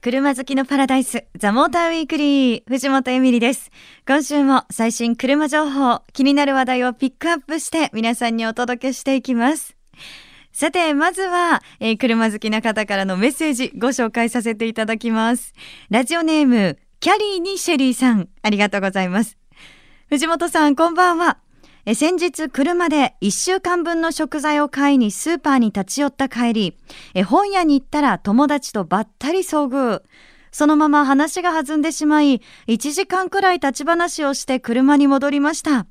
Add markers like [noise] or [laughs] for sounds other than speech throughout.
車好きのパラダイス、ザ・モーターウィークリー、藤本エミリです。今週も最新車情報、気になる話題をピックアップして皆さんにお届けしていきます。さて、まずは、えー、車好きな方からのメッセージご紹介させていただきます。ラジオネーム、キャリーにシェリーさん、ありがとうございます。藤本さん、こんばんは。え先日車で1週間分の食材を買いにスーパーに立ち寄った帰りえ本屋に行ったら友達とばったり遭遇。そのまま話が弾んでしまい1時間くらい立ち話をして車に戻りました。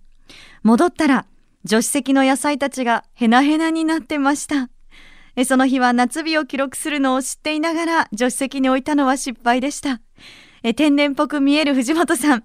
戻ったら助手席の野菜たちがヘナヘナになってました。その日は夏日を記録するのを知っていながら助手席に置いたのは失敗でした。天然っぽく見える藤本さん。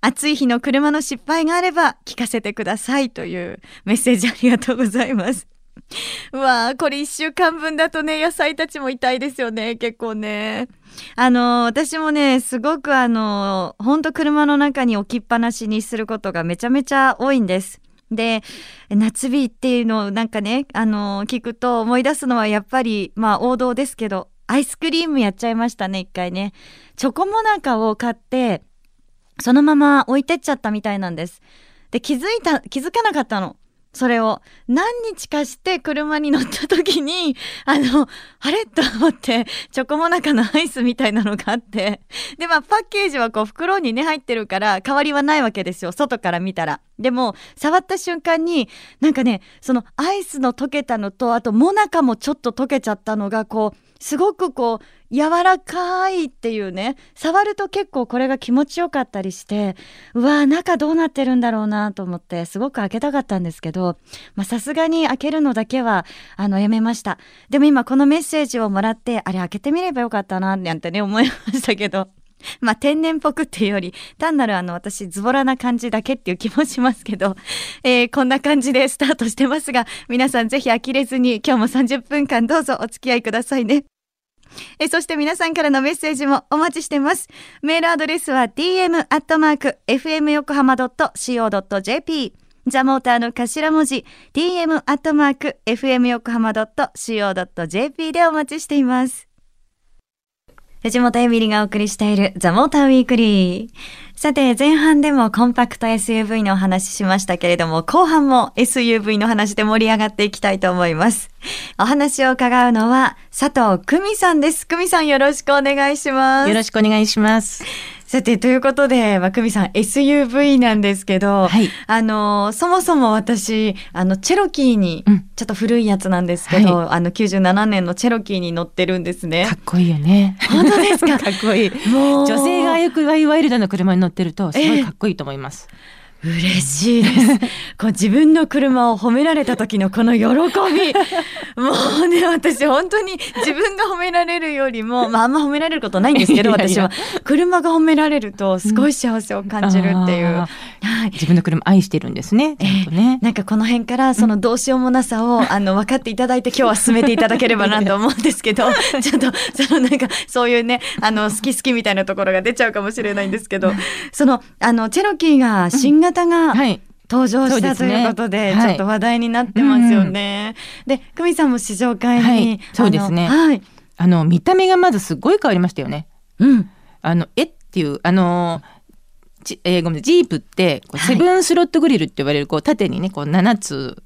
暑い日の車の失敗があれば聞かせてくださいというメッセージありがとうございます。[laughs] うわあこれ1週間分だとね野菜たちも痛いですよね結構ね。あの私もねすごくあのほんと車の中に置きっぱなしにすることがめちゃめちゃ多いんです。で夏日っていうのをなんかねあの聞くと思い出すのはやっぱりまあ王道ですけどアイスクリームやっちゃいましたね一回ね。チョコモナカを買ってそのまま置いてっちゃったみたいなんです。で、気づいた、気づかなかったの。それを。何日かして車に乗った時に、あの、あれ？と思って、チョコモナカのアイスみたいなのがあって。で、まあ、パッケージはこう、袋にね、入ってるから、変わりはないわけですよ。外から見たら。でも、触った瞬間に、なんかね、そのアイスの溶けたのと、あと、モナカもちょっと溶けちゃったのが、こう、すごくこう柔らかいっていうね触ると結構これが気持ちよかったりしてうわ中どうなってるんだろうなと思ってすごく開けたかったんですけどさすがに開けるのだけはあのやめました。でも今このメッセージをもらってあれ開けてみればよかったななんてね思いましたけど。[laughs] まあ、天然っぽくっていうより、単なるあの、私、ズボラな感じだけっていう気もしますけど、[laughs] えー、こんな感じでスタートしてますが、皆さんぜひ呆れずに、今日も30分間どうぞお付き合いくださいね。えそして皆さんからのメッセージもお待ちしてます。メールアドレスは tm.fmyokohama.co.jp ザモーターの頭文字 tm.fmyokohama.co.jp でお待ちしています。藤本エミリがお送りしているザ・モーターウィークリー。さて、前半でもコンパクト SUV のお話ししましたけれども、後半も SUV の話で盛り上がっていきたいと思います。お話を伺うのは佐藤久美さんです。久美さんよろしくお願いします。よろしくお願いします。さて、ということで、まあ、久美さん SUV なんですけど、はい、あの、そもそも私、あの、チェロキーに、ちょっと古いやつなんですけど、うんはい、あの、97年のチェロキーに乗ってるんですね。かっこいいよね。本当ですか？[laughs] かっこいい。もう。女性がよくワイワイルドの車に乗ってると、すごいかっこいいと思います。えー嬉しいです。[laughs] こう自分の車を褒められた時のこの喜び。もうね、私本当に自分が褒められるよりも、まああんま褒められることないんですけど、私は。車が褒められるとすごい幸せを感じるっていう。うん、はい、自分の車愛してるんですね。えー、なんかこの辺からそのどうしようもなさを、あの分かっていただいて今日は進めていただければなと思うんですけど、[laughs] ちょっとそのなんかそういうね、あの好き好きみたいなところが出ちゃうかもしれないんですけど、そのあのチェロキーが新型型が登場したということで、ちょっと話題になってますよね。で、久美さんも試乗会に、はい、そうですね。はい。あの見た目がまずすごい変わりましたよね。うん。あのえっていうあのじえー、ごめんジープってこうセブンスロットグリルって言われるこう縦にねこう7つ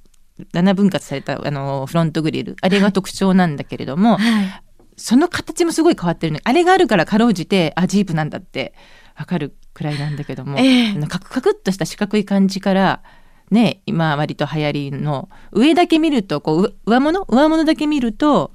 7分割されたあのフロントグリルあれが特徴なんだけれども、はい、その形もすごい変わってるねあれがあるからかろうじてあジープなんだってわかるくらいなんだけども、えー、カクカクっとした四角い感じからね今割と流行りの上だけ見るとこう上物？上物だけ見ると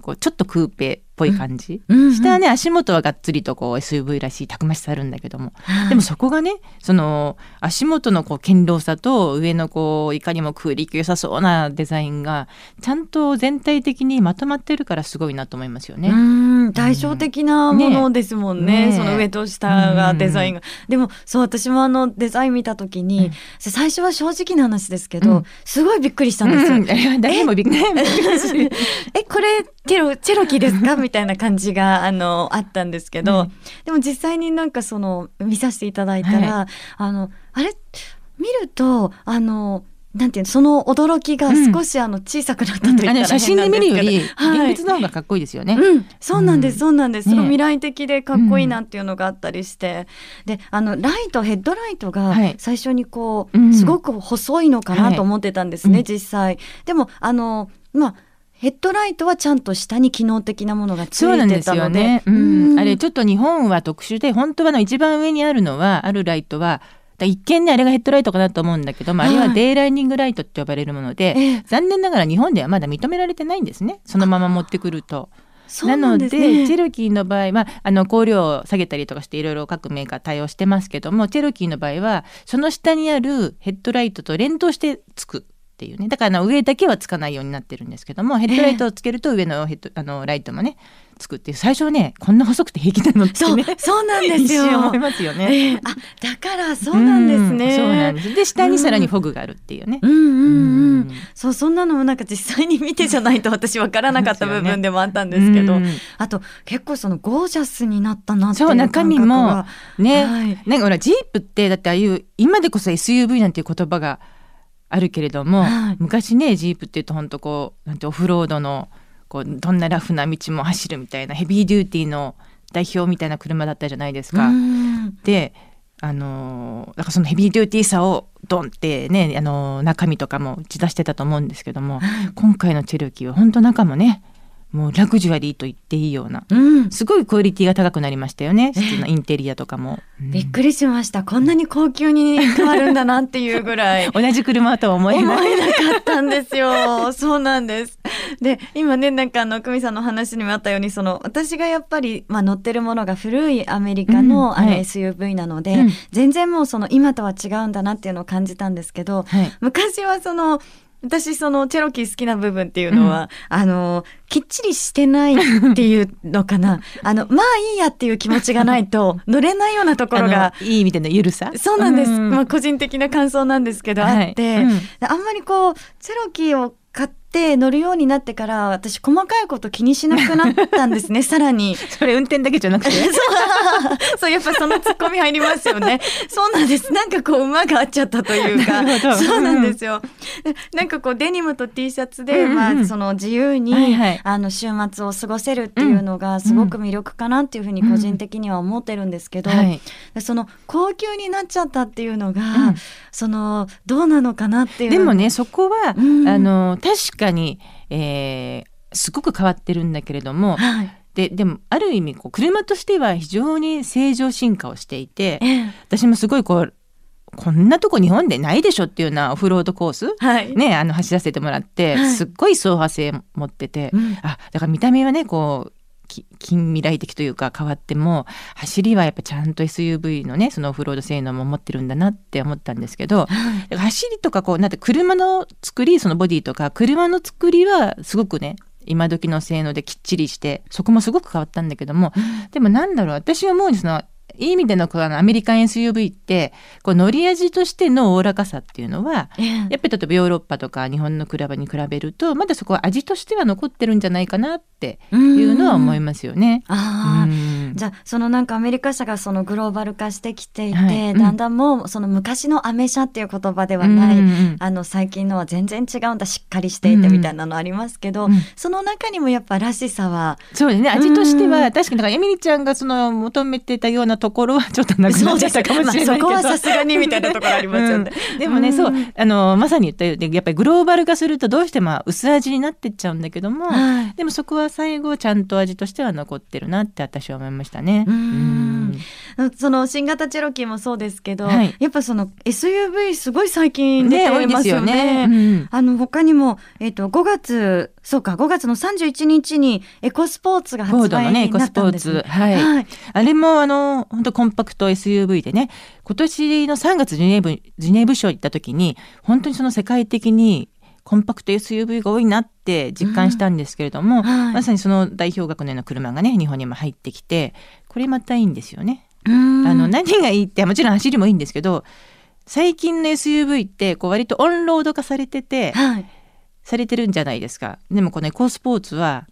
こうちょっとクーペっぽい感じ、うん。うんうん、下はね足元はがっつりとこう SUV らしいたくましさあるんだけども、はい、でもそこがねその足元のこう堅牢さと上のこういかにも空力良さそうなデザインがちゃんと全体的にまとまってるからすごいなと思いますよね。対照的なものですもんね、ね、その上と下がデザインが。でもそう私もあのデザイン見た時に、うん、最初は正直な話ですけど、うん、すごいびっくりしたんですよ。うん、誰もびっくり。え [laughs] [laughs] これチェロチェロキーですか？[laughs] みたいな感じがあのあったんですけど、でも実際になんかその見させていただいたら、はい、あのあれ？見るとあのなんていうその驚きが少しあの小さくなったと言ったら、うん、写真で見るより現物の方がかっこいいですよね。うん、そうなんです、そうなんです。すごい未来的でかっこいいなっていうのがあったりして、で、あのライトヘッドライトが最初にこう、はい、すごく細いのかなと思ってたんですね、はい、実際。でもあのまあヘッドライトはちゃんと下に機能的なものがついてたので。そうなんですよね、うん、あれちょっと日本は特殊で本当はの一番上にあるのはあるライトは一見ねあれがヘッドライトかなと思うんだけど、あ、あれはデイライニングライトって呼ばれるもので、はい、残念ながら日本ではまだ認められてないんですねそのまま持ってくると。なので、ね、チェロキーの場合はあの香料を下げたりとかしていろいろ各メーカー対応してますけどもチェロキーの場合はその下にあるヘッドライトと連動してつくっていうね。だから上だけはつかないようになってるんですけどもヘッドライトをつけると上のヘッド、あのライトもねつくっていう。最初はねこんな細くて平気なのってねそうなんですよ。思いますよね、えー、あだからそうなんですね、うん、そうなんです。で下にさらにフォグがあるっていうね、うん、うんうん。うん。そうそんなのもなんか実際に見てじゃないと私分からなかった部分でもあったんですけど、ね、あと結構そのゴージャスになったなっていうそう中身もね、はい、なんかほらジープってだってああいう今でこそ SUV なんていう言葉があるけれども、はい、昔ねジープっていうと本当こうなんてオフロードのこうどんなラフな道も走るみたいなヘビーデューティーの代表みたいな車だったじゃないですか。であのだからそのヘビーデューティーさをドンってね、あの中身とかも打ち出してたと思うんですけども、今回のチェルキーは本当中もねもうラグジュアリーと言っていいような、うん、すごいクオリティが高くなりましたよね。室のインテリアとかも、うん、びっくりしました。こんなに高級に変わるんだなっていうぐらい。[laughs] 同じ車とは思えない。思えなかったんですよ。[laughs] そうなんです。で今ねなんかあの久美さんの話にもあったようにその私がやっぱり、まあ、乗ってるものが古いアメリカの,、あの SUV なので、うん、全然もうその今とは違うんだなっていうのを感じたんですけど、はい、昔はその私そのチェロキー好きな部分っていうのは、うん、あのきっちりしてないっていうのかな。[laughs] あのまあいいやっていう気持ちがないと乗れないようなところがいい意味でのゆるさ？そうなんです、うん、まあ個人的な感想なんですけど、はい、あって、うん、あんまりこうチェロキーを買って乗るようになってから私細かいこと気にしなくなったんですね [laughs] さらに。それ運転だけじゃなくて？[laughs] [laughs] そう。やっぱそのツッコミ入りますよね。そうなんです。なんかこう馬が合っちゃったというか。そうなんですよ、うん、なんかこうデニムと T シャツで、うんうん、まあその自由に、はいはい、あの週末を過ごせるっていうのがすごく魅力かなっていうふうに個人的には思ってるんですけど、うんはい、その高級になっちゃったっていうのが、うん、そのどうなのかなっていうでもねそこは、あの確かに、えー、すごく変わってるんだけれども、はい、ででもある意味こう車としては非常に正常進化をしていて、えー、私もすごいこうこんなとこ日本でないでしょっていうようなオフロードコース、はい、ねあの走らせてもらって、はい、すっごい走破性持ってて、うん、あだから見た目はねこう近未来的というか変わっても走りはやっぱちゃんと SUV のねそのオフロード性能も持ってるんだなって思ったんですけど、はい、走りとかこうなんて車の作りそのボディとか車の作りはすごくね今時の性能できっちりしてそこもすごく変わったんだけども、でもなんだろう私は思うんですのいい意味でのこのアメリカン SUV ってこう乗り味としてのおおらかさっていうのは、やっぱり例えばヨーロッパとか日本の車に比べるとまだそこは味としては残ってるんじゃないかなっていうのは思いますよね。あじゃあそのなんかアメリカ車がそのグローバル化してきていて、はい。うん、だんだんもうその昔のアメ車っていう言葉ではない、あの最近のは全然違うんだしっかりしていてみたいなのありますけど、その中にもやっぱらしさはそうですね。味としては、確かにだからエミリちゃんがその求めてたようなところはちょっとなくなっちゃったかもしれないけど、まあ、そこはさすがにみたいなところありますよね、うん、でもね、うん、そうあのまさに言ったようにやっぱりグローバル化するとどうしても薄味になってっちゃうん。だけども、はい、でもそこは最後ちゃん。と味としては残ってるなって私は思いましたね。うん。その新型チェロキーもそうですけど、はい、やっぱその SUV すごい最近出てますよね。ねよね。あの他にもえっ、ー、と5月そうか5月の31日にエコスポーツが発売になったんです、ね、はい、はい、あれもあの本当コンパクト SUV でね今年の3月ジュネーブジュネーブ賞行った時に本当にその世界的にコンパクト SUV が多いなって実感したんですけれども、うん。はい、まさにその代表格のような車がね日本にも入ってきてこれまたいいんですよね。あの何がいいってもちろん走りもいいんですけど最近の SUV ってこう割とオンロード化されてて、はい。されてるんじゃないですか。でもこのエコスポーツは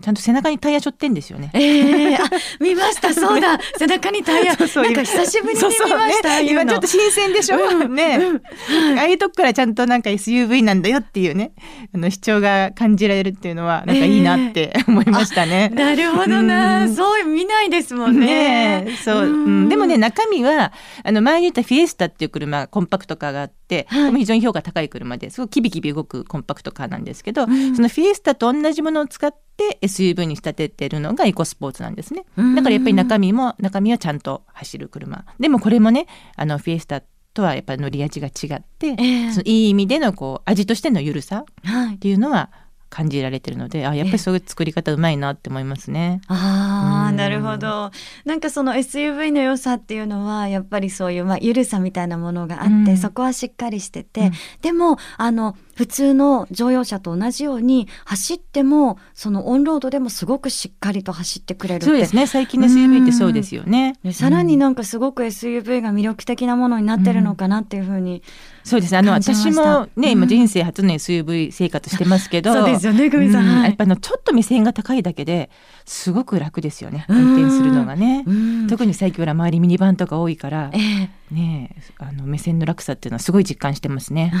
ちゃんと背中にタイヤ背負ってんですよね。ええー、あ見ました。そうだ。背中にタイヤ。[laughs] そうなんか久しぶりに見ました、ね、今ちょっと新鮮でしょ、うん、ね、うん、ああいうとこからちゃんとなんか SUV なんだよっていうね。あの主張が感じられるっていうのはなんかいいなって思いましたね。えー、なるほどな、うそう見ないですもんね。ねそう、うん、でもね中身はあの前に言ったフィエスタっていう車コンパクトカーがあって、はい、非常に評価高い車ですごくキビキビ動くコンパクトカーなんですけど、そのフィエスタと同じものを使って SUV に仕立ててるのがエコスポーツなんですね。だからやっぱり中身も中身はちゃんと走る車。でもこれもねあのフィエスタとはやっぱり乗り味が違って、えー、そのいい意味でのこう味としての緩さっていうのは、感じられてるのであやっぱりそういう作り方うまいなって思いますね。ああ、なるほど。なんかその SUV の良さっていうのはやっぱりそういう、まあ、緩さみたいなものがあって、うん、そこはしっかりしてて、うん、でもあの普通の乗用車と同じように走ってもそのオンロードでもすごくしっかりと走ってくれるそうですね。最近の SUV ってそうですよね。さらになんかすごく SUV が魅力的なものになってるのかなっていうふうに、そうです。あの私もね、今人生初の SUV 生活してますけど、[laughs] そうですよね久美さん、やっぱのちょっと目線が高いだけですごく楽ですよね。運転するのがね、特に最近は周りミニバンとか多いから、えー、ねあの目線の落差っていうのはすごい実感してますね、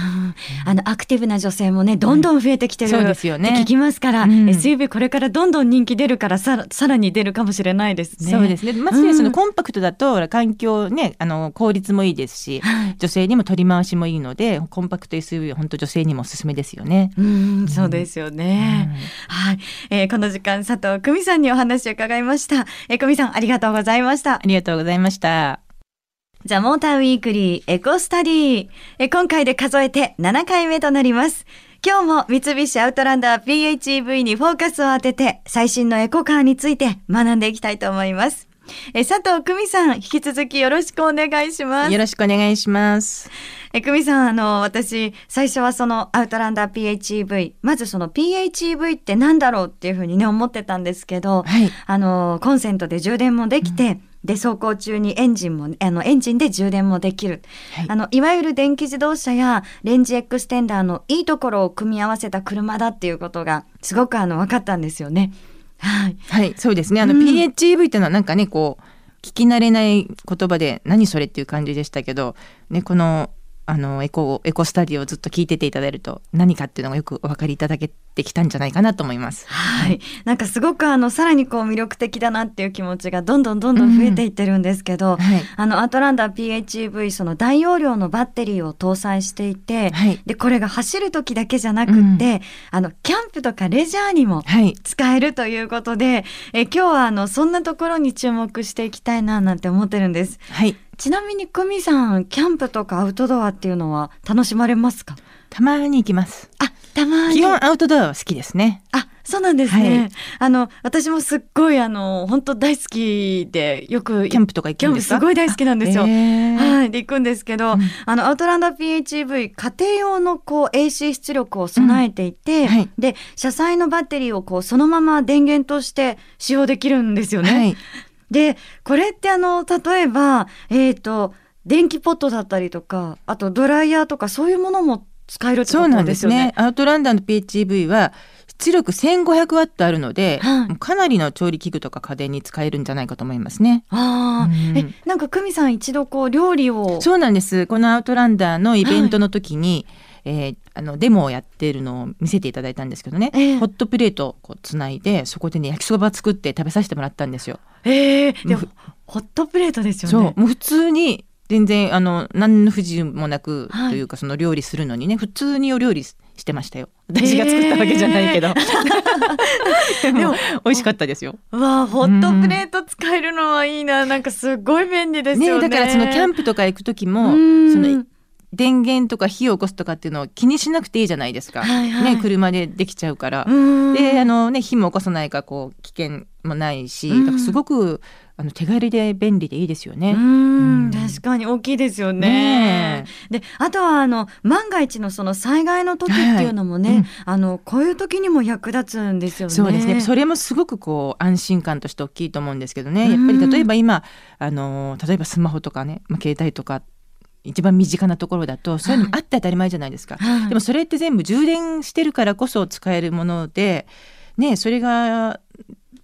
あのアクティブな女性もねどんどん増えてきてる、そうですよね。聞きますから、うん、SUV これからどんどん人気出るからささらに出るかもしれないですね。そうですね。まずね、そのコンパクトだと環境ねあの効率もいいですし、女性にも取り回しもいいのでコンパクト SUV は本当女性にもおすすめですよね。うんそうですよね、はい、えー、この時間佐藤久美さんにお話を伺いました。えー、久美さん、ありがとうございました。ありがとうございました。ザ・モーターウィークリーエコスタディ。え今回で数えて7回目となります。今日も三菱アウトランダー PHEV にフォーカスを当てて最新のエコカーについて学んでいきたいと思います。え佐藤久美さん、引き続きよろしくお願いします。よろしくお願いします。え、久美さん、あの、私、最初はそのアウトランダー PHEV、まずその PHEV ってなんだろうっていうふうにね、思ってたんですけど、はい、あの、コンセントで充電もできて、うんで走行中にエンジンもあのエンジンで充電もできる、はい、あのいわゆる電気自動車やレンジエクステンダーのいいところを組み合わせた車だっていうことがすごくあの分かったんですよね。はい、はい、そうですね。あの、うん、PHEV っていうのはなんかねこう聞き慣れない言葉で何それっていう感じでしたけど、ね、このあのエコエコスタディをずっと聞いてていただけると何かっていうのがよくお分かりいただけてきたんじゃないかなと思います。はい、なんかすごくあのさらにこう魅力的だなっていう気持ちがどんどんどんどん増えていってるんですけど、うんはい、あのアトランダ PHEV その大容量のバッテリーを搭載していて、はい、でこれが走る時だけじゃなくって、うん、あのキャンプとかレジャーにも使えるということで、え今日はあのそんなところに注目していきたいななんて思ってるんです。はいちなみに久美さんキャンプとかアウトドアっていうのは楽しまれますか？たまに行きます。あたまに。基本アウトドアは好きですね。あそうなんですね、はい、あの私もすっごいあの本当大好きでよくキャンプとか行くんですすごい大好きなんですよ。はいで行くんですけど、うん、あのアウトランダー PHEV 家庭用のこう AC 出力を備えていて、うんはい、で車載のバッテリーをこうそのまま電源として使用できるんですよね、はいで、これってあの、例えば、えっ、ー、と、電気ポットだったりとか、あとドライヤーとかそういうものも使えるってことですよね？そうなんですね。アウトランダーの PHEV は出力1500ワットあるので、はい、かなりの調理器具とか家電に使えるんじゃないかと思いますね。ああ、うん、え、なんか久美さん一度こう料理を。そうなんです。このアウトランダーのイベントの時に、はいえー、あのデモをやってるのを見せていただいたんですけどね、えー、ホットプレートをつないでそこでね焼きそば作って食べさせてもらったんですよ。えー、でもホットプレートですよね。そう。もう普通に全然あの何の不自由もなく、というかその料理するのにね普通にお料理してましたよ。私が作ったわけじゃないけど、[laughs] えー、でも美味しかったですよ。わあホットプレート使えるのはいいな、うん、なんかすごい便利ですよね、ね、だからそのキャンプとか行く時もその電源とか火を起こすとかっていうのを気にしなくていいじゃないですか、はいはい、ね、車でできちゃうからであの、ね、火も起こさないかこう危険もないしだからすごくあの手軽で便利でいいですよね。うん確かに大きいですよね。ねであとはあの万が一のその災害の時っていうのもね、はいうん、あのこういう時にも役立つんですよね。そうですね。それもすごくこう安心感として大きいと思うんですけどね。やっぱり例えば今あの例えばスマホとかね、まあ、携帯とか一番身近なところだとそういうのもあって当たり前じゃないですか、はい、でもそれって全部充電してるからこそ使えるものでねそれが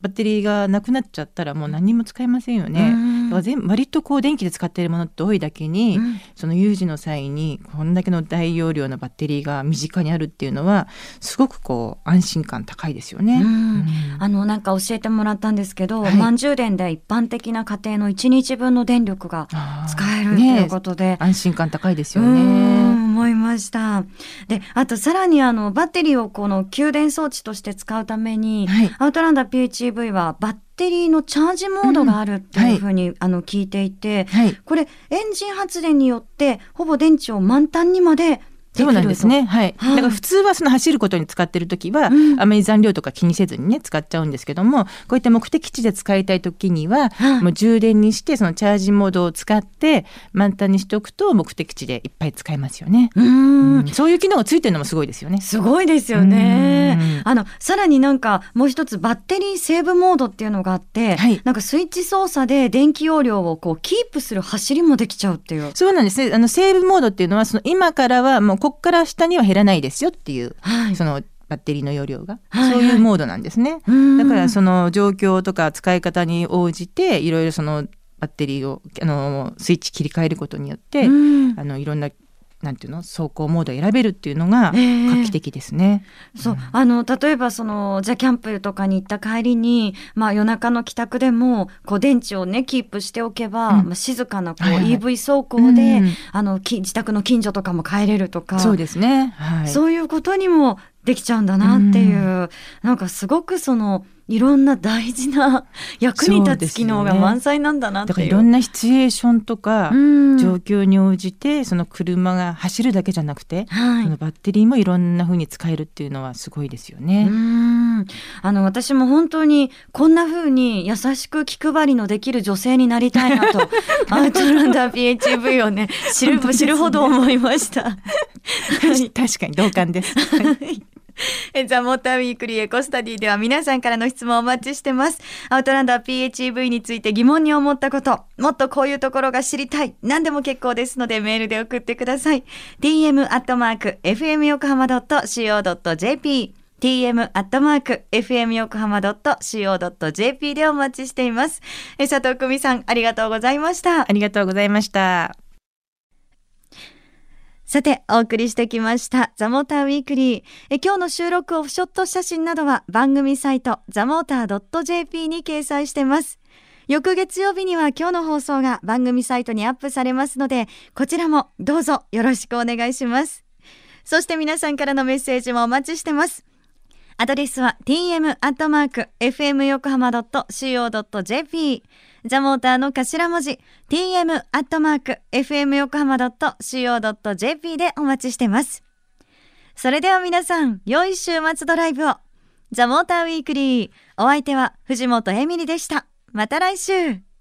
バッテリーがなくなっちゃったらもう何も使えませんよね。だから全割とこう電気で使っているものって多いだけに、うん、その有事の際にこんだけの大容量のバッテリーが身近にあるっていうのはすごくこう安心感高いですよね。うん、あのなんか教えてもらったんですけど、はい、満充電で一般的な家庭の1日分の電力が使えるということで、ね、安心感高いですよね。思いました。で、あとさらにあのバッテリーをこの給電装置として使うために、はい、アウトランダー PHEV はバッテリーのチャージモードがあるっていうふうに、うんはい、あの聞いていて、はい、これエンジン発電によってほぼ電池を満タンにまでそうなんですね。はい。はい、だから普通はその走ることに使ってる時は、うん、あまり残量とか気にせずにね使っちゃうんですけども、こういった目的地で使いたい時には、はい、もう充電にしてそのチャージモードを使って満タンにしておくと目的地でいっぱい使えますよね。うんうん、そういう機能がついてるのもすごいですよね。すごいですよね。あのさらになんかもう一つバッテリーセーブモードっていうのがあって、はい、なんかスイッチ操作で電気容量をこうキープする走りもできちゃうっていう。そうなんですね。あのセーブモードっていうのはその今からはもうここから下には減らないですよっていう、はい、そのバッテリーの容量が、はいはい、そういうモードなんですね。だからその状況とか使い方に応じていろいろそのバッテリーをあのスイッチ切り替えることによって、あのいろんななんていうの？走行モードを選べるっていうのが画期的ですね。えー、そう、あの例えばそのじゃキャンプとかに行った帰りに、まあ夜中の帰宅でもこう電池をねキープしておけば、うん、まあ静かなこう EV 走行で、うん、あの自宅の近所とかも帰れるとか、そうですね。はい、そういうことにもできちゃうんだなっていう、うん、なんかすごくそのいろんな大事な [laughs] 役に立つ機能が満載なんだなっていう。だからいろんなシチュエーションとか状況に応じてその車が走るだけじゃなくて、はい、そのバッテリーもいろんな風に使えるっていうのはすごいですよね。あの私も本当にこんな風に優しく気配りのできる女性になりたいなと [laughs] アウトランダー PHV をね知る知るほど思いました。[laughs] 確かに同感です。ザ・モーターウィークリーエコスタディでは皆さんからの質問をお待ちしてます。アウトランダー PHEV について疑問に思ったこと、もっとこういうところが知りたい、何でも結構ですのでメールで送ってください。tm アットマーク fm 横浜 .co.jp tm アットマーク fm 横浜 .co.jp でお待ちしています。佐藤久美さん、ありがとうございました。ありがとうございました。さて、お送りしてきました、ザ・モーター・ウィークリー。え今日の収録オフショット写真などは番組サイト、ザ・モーター .jp に掲載してます。翌月曜日には今日の放送が番組サイトにアップされますので、こちらもどうぞよろしくお願いします。そして皆さんからのメッセージもお待ちしてます。アドレスは tm.fmyokohama.co.jp ザモーターの頭文字 tm アットマーク、fm 横浜 .co.jp でお待ちしてます。それでは皆さん、良い週末ドライブを。ザモーターウィークリー。お相手は藤本エミリでした。また来週。